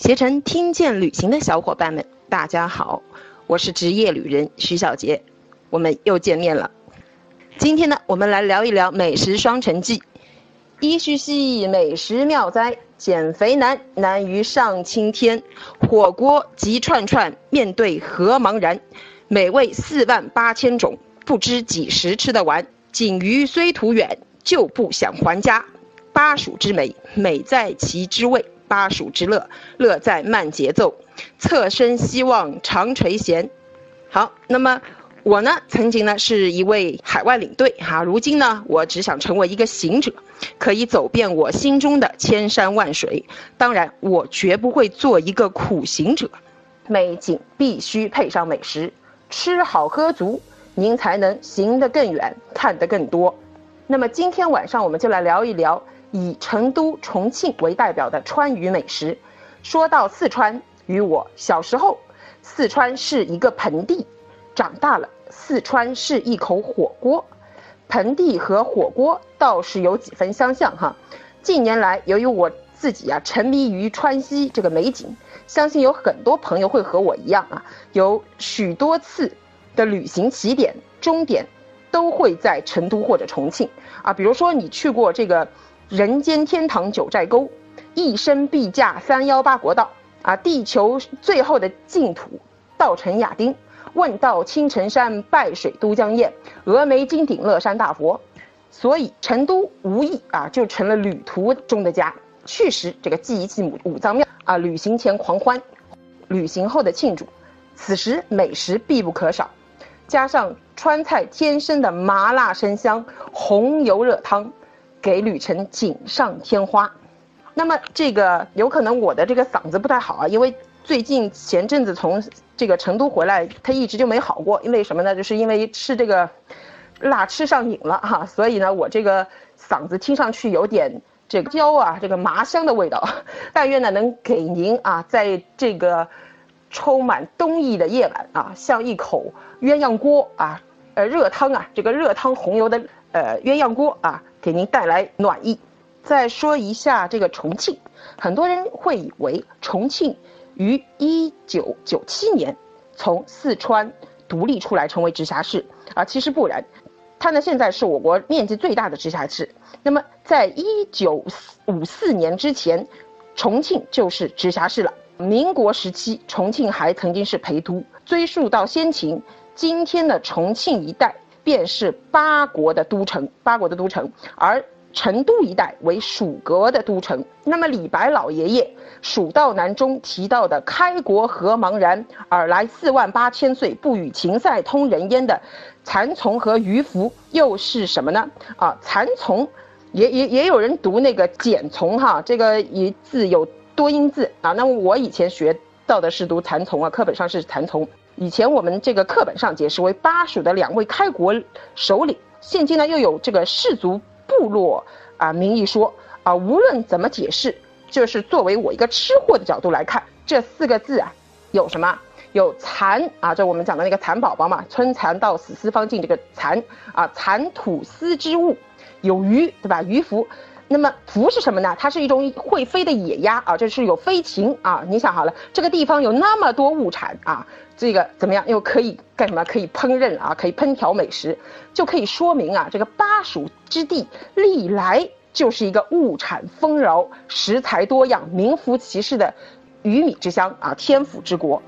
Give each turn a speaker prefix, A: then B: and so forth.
A: 携程听见旅行的小伙伴们，大家好，我是职业旅人徐小杰，我们又见面了。今天呢，我们来聊一聊美食双城记。一须兮，美食妙哉，减肥难，难于上青天。火锅及串串，面对何茫然？美味四万八千种，不知几时吃得完。锦鱼虽途远，就不想还家。巴蜀之美，美在其滋味；巴蜀之乐，乐在慢节奏。侧身希望长垂涎。好，那么。我呢，曾经呢是一位海外领队哈，如今呢，我只想成为一个行者，可以走遍我心中的千山万水。当然，我绝不会做一个苦行者。美景必须配上美食，吃好喝足，您才能行得更远，看得更多。那么今天晚上我们就来聊一聊以成都、重庆为代表的川渝美食。说到四川，与我小时候，四川是一个盆地。长大了，四川是一口火锅，盆地和火锅倒是有几分相像哈。近年来，由于我自己啊沉迷于川西这个美景，相信有很多朋友会和我一样啊，有许多次的旅行起点、终点都会在成都或者重庆啊。比如说你去过这个人间天堂九寨沟，一生必驾三幺八国道啊，地球最后的净土稻城亚丁。问道青城山，拜水都江堰，峨眉金顶乐山大佛，所以成都无疑啊就成了旅途中的家。去时这个祭一祭五五脏庙啊，旅行前狂欢，旅行后的庆祝，此时美食必不可少，加上川菜天生的麻辣生香，红油热汤，给旅程锦上添花。那么这个有可能我的这个嗓子不太好啊，因为。最近前阵子从这个成都回来，他一直就没好过，因为什么呢？就是因为吃这个辣吃上瘾了哈，所以呢，我这个嗓子听上去有点这个焦啊，这个麻香的味道。但愿呢，能给您啊，在这个充满冬意的夜晚啊，像一口鸳鸯锅啊，呃，热汤啊，这个热汤红油的呃鸳鸯锅啊，给您带来暖意。再说一下这个重庆，很多人会以为重庆。于一九九七年从四川独立出来，成为直辖市啊，其实不然，它呢现在是我国面积最大的直辖市。那么在一九五四年之前，重庆就是直辖市了。民国时期，重庆还曾经是陪都。追溯到先秦，今天的重庆一带便是八国的都城，八国的都城，而。成都一带为蜀国的都城。那么李白老爷爷《蜀道难》中提到的“开国何茫然，尔来四万八千岁，不与秦塞通人烟”的蚕丛和鱼凫又是什么呢？啊，蚕丛，也也也有人读那个茧丛哈，这个一字有多音字啊。那么我以前学到的是读蚕丛啊，课本上是蚕丛。以前我们这个课本上解释为巴蜀的两位开国首领，现今呢又有这个氏族。部落啊，名义说啊，无论怎么解释，就是作为我一个吃货的角度来看，这四个字啊，有什么？有蚕啊，这我们讲的那个蚕宝宝嘛，春蚕到死丝方尽，这个蚕啊，蚕吐丝之物，有鱼，对吧？鱼凫。那么凫是什么呢？它是一种会飞的野鸭啊，这是有飞禽啊。你想好了，这个地方有那么多物产啊，这个怎么样？又可以干什么？可以烹饪啊，可以烹调美食，就可以说明啊，这个巴蜀之地历来就是一个物产丰饶、食材多样、名副其实的鱼米之乡啊，天府之国。